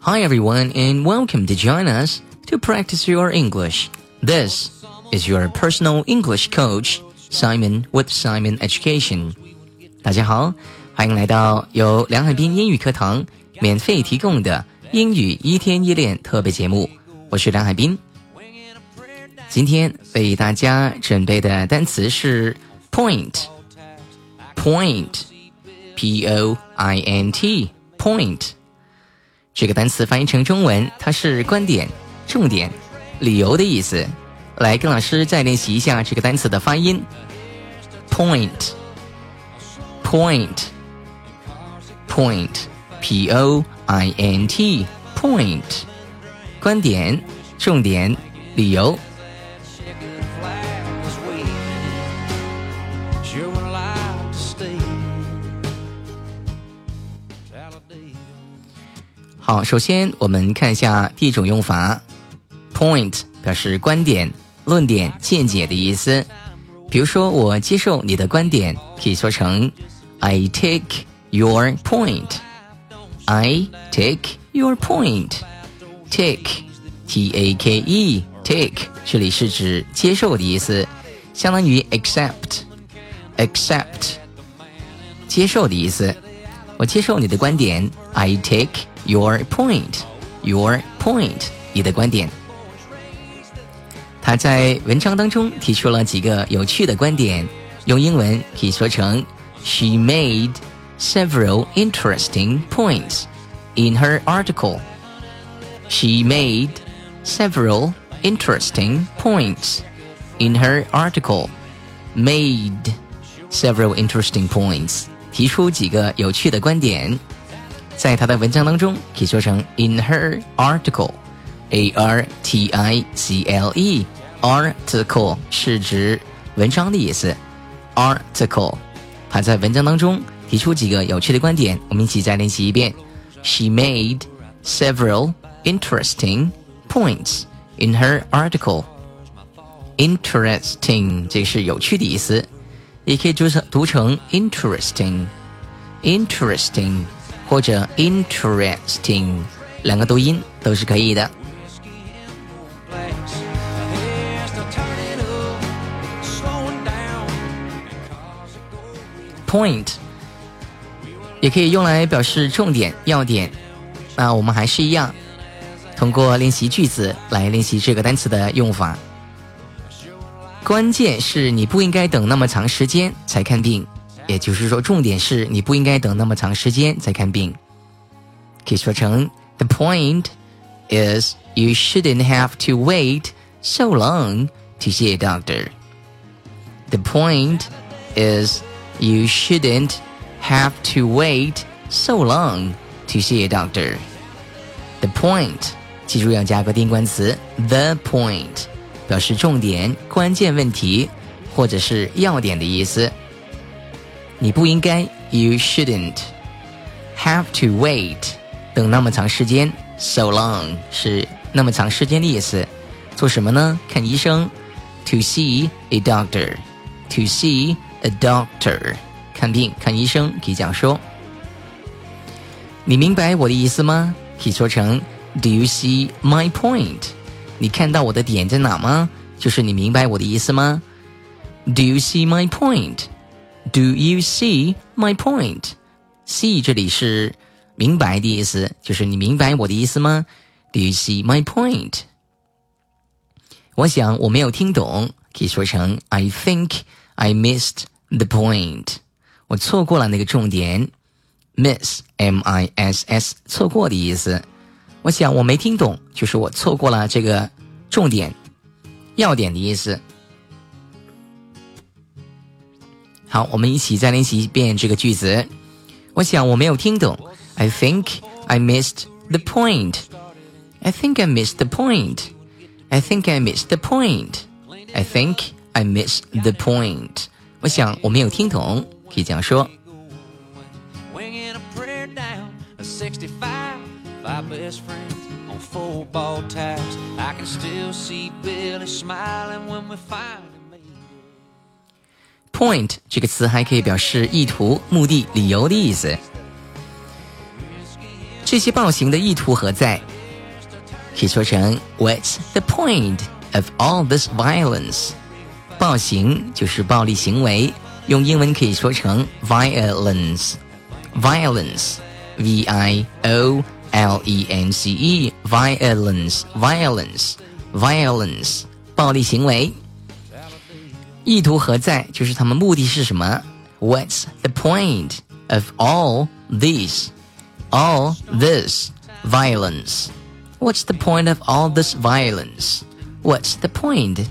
Hi everyone and welcome to join us to practice your English. This is your personal English coach, Simon with Simon Education. 大家好，欢迎来到由梁海滨英语课堂免费提供的英语一天一练特别节目。我是梁海滨。今天为大家准备的单词是 point，point，p o i n t，point。 这个单词翻译成中文，它是观点、重点、理由的意思。来，跟老师再练习一下这个单词的发音。：point，point，point，p o i n t，point，观点、重点、理由。好，首先我们看一下第一种用法，point 表示观点、论点、见解的意思。比如说，我接受你的观点，可以说成 I take your point. I take your point. Take, T-A-K-E, take 这里是指接受的意思，相当于 accept, accept 接受的意思。我接受你的观点，I take。Your point, your point，你的观点。他在文章当中提出了几个有趣的观点，用英文可以说成：She made several interesting points in her article. She made several interesting points in her article. Made several interesting points，提出几个有趣的观点。 在他的文章当中，可以说成 in her article，a r t i c l e，article 是指文章的意思，article，他在文章当中提出几个有趣的观点，我们一起再练习一遍。She made several interesting points in her article. Interesting 这是有趣的意思，也可以读成读成 interesting，interesting。 或者 interesting 两个读音都是可以的。Point 也可以用来表示重点、要点。那我们还是一样，通过练习句子来练习这个单词的用法。关键是你不应该等那么长时间才看病。也就是说，重点是你不应该等那么长时间再看病。可以说成：The point is you shouldn't have to wait so long to see a doctor. The point is you shouldn't have to wait so long to see a doctor. The point，记住要加个定冠词 the point，表示重点、关键问题或者是要点的意思。 你不应该，you shouldn't have to wait，等那么长时间，so long 是那么长时间的意思。做什么呢？看医生，to see a doctor，to see a doctor，看病看医生可以这样说。你明白我的意思吗？可以说成 Do you see my point？你看到我的点在哪吗？就是你明白我的意思吗？Do you see my do you see my point？see 这里是明白的意思，就是你明白我的意思吗？do you see my point？我想我没有听懂，可以说成 i think i missed the point 我错过了那个重点，miss miss 错过的意思。我想我没听懂，就是我错过了这个重点，要点的意思。好，我们一起再练习一遍这个句子。我想我没有听懂。I think I missed the point. I think I missed the point. I think I missed the point. I think I missed the point. 我想我没有听懂，可以这样说。Five best friends on football tags. I can still see Billy smiling when we find. Point 这个词还可以表示意图、目的、理由的意思。 这些暴行的意图何在？可以说成 What's the point of all this violence？暴行就是暴力行为，用英文可以说成 violence，violence，v i o l e n c e，violence，violence，violence，暴力行为。 意图何在？就是他们目的是什么？What's the point of all this? All this violence? What's the point of all this violence? What's the point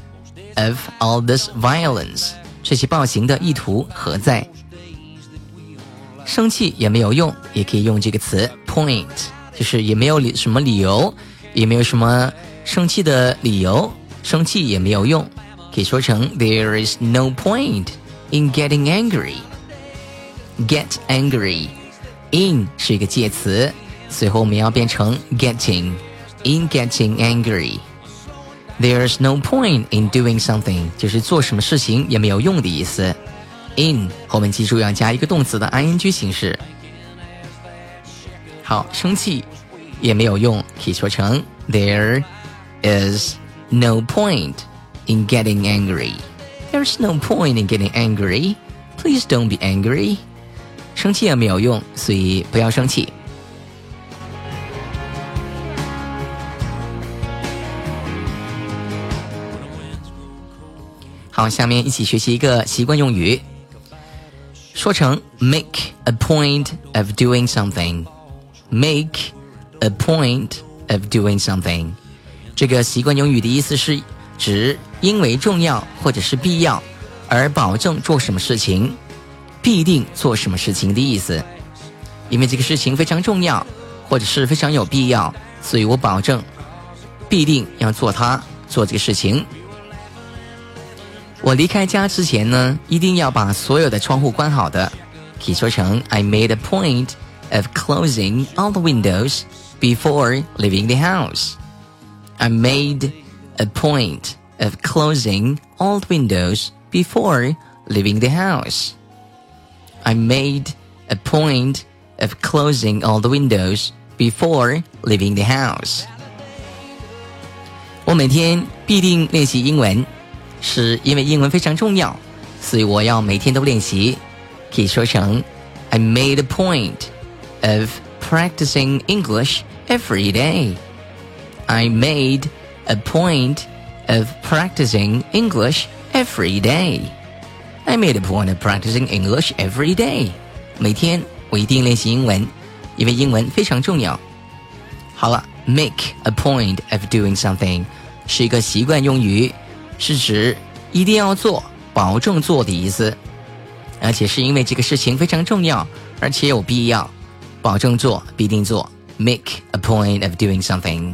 of all this violence? 这些暴行的意图何在？生气也没有用，也可以用这个词 point，就是也没有理什么理由，也没有什么生气的理由，生气也没有用。可以说成 There is no point in getting angry. Get angry, in 是一个介词，随后我们要变成 getting. In getting angry, there's no point in doing something，就是做什么事情也没有用的意思。In 后面记住要加一个动词的 ing 形式。好，生气也没有用，可以说成 There is no point in getting angry. There's no point in getting angry. Please don't be angry. 生气也没有用，所以不要生气。好，下面一起学习一个习惯用语，说成 make a point of doing something。make a point of doing something。这个习惯用语的意思是指 因为重要或者是必要而保证做什么事情，必定做什么事情的意思。因为这个事情非常重要或者是非常有必要，所以我保证必定要做它，做这个事情。我离开家之前呢，一定要把所有的窗户关好的，可以说成 I made a point of closing all the windows before leaving the house. I made a point of closing all the windows before leaving the house. I made a point of closing all the windows before leaving the house. 我每天必定练习英文，是因为英文非常重要，所以我要每天都练习。可以说成 I made a point of practicing English every day. I made a point of practicing English every day. I made a point of practicing English every day. 每天我一定练习英文，因为英文非常重要。好了，make a point of doing something 是一个习惯用语，是指一定要做、保证做的意思，而且是因为这个事情非常重要，而且有必要，保证做，必定做。Make a point of doing something.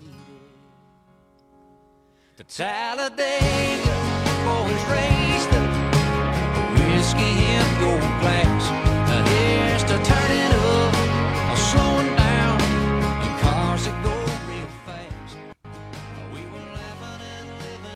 The Talladega boys raised the whiskey in gold glass.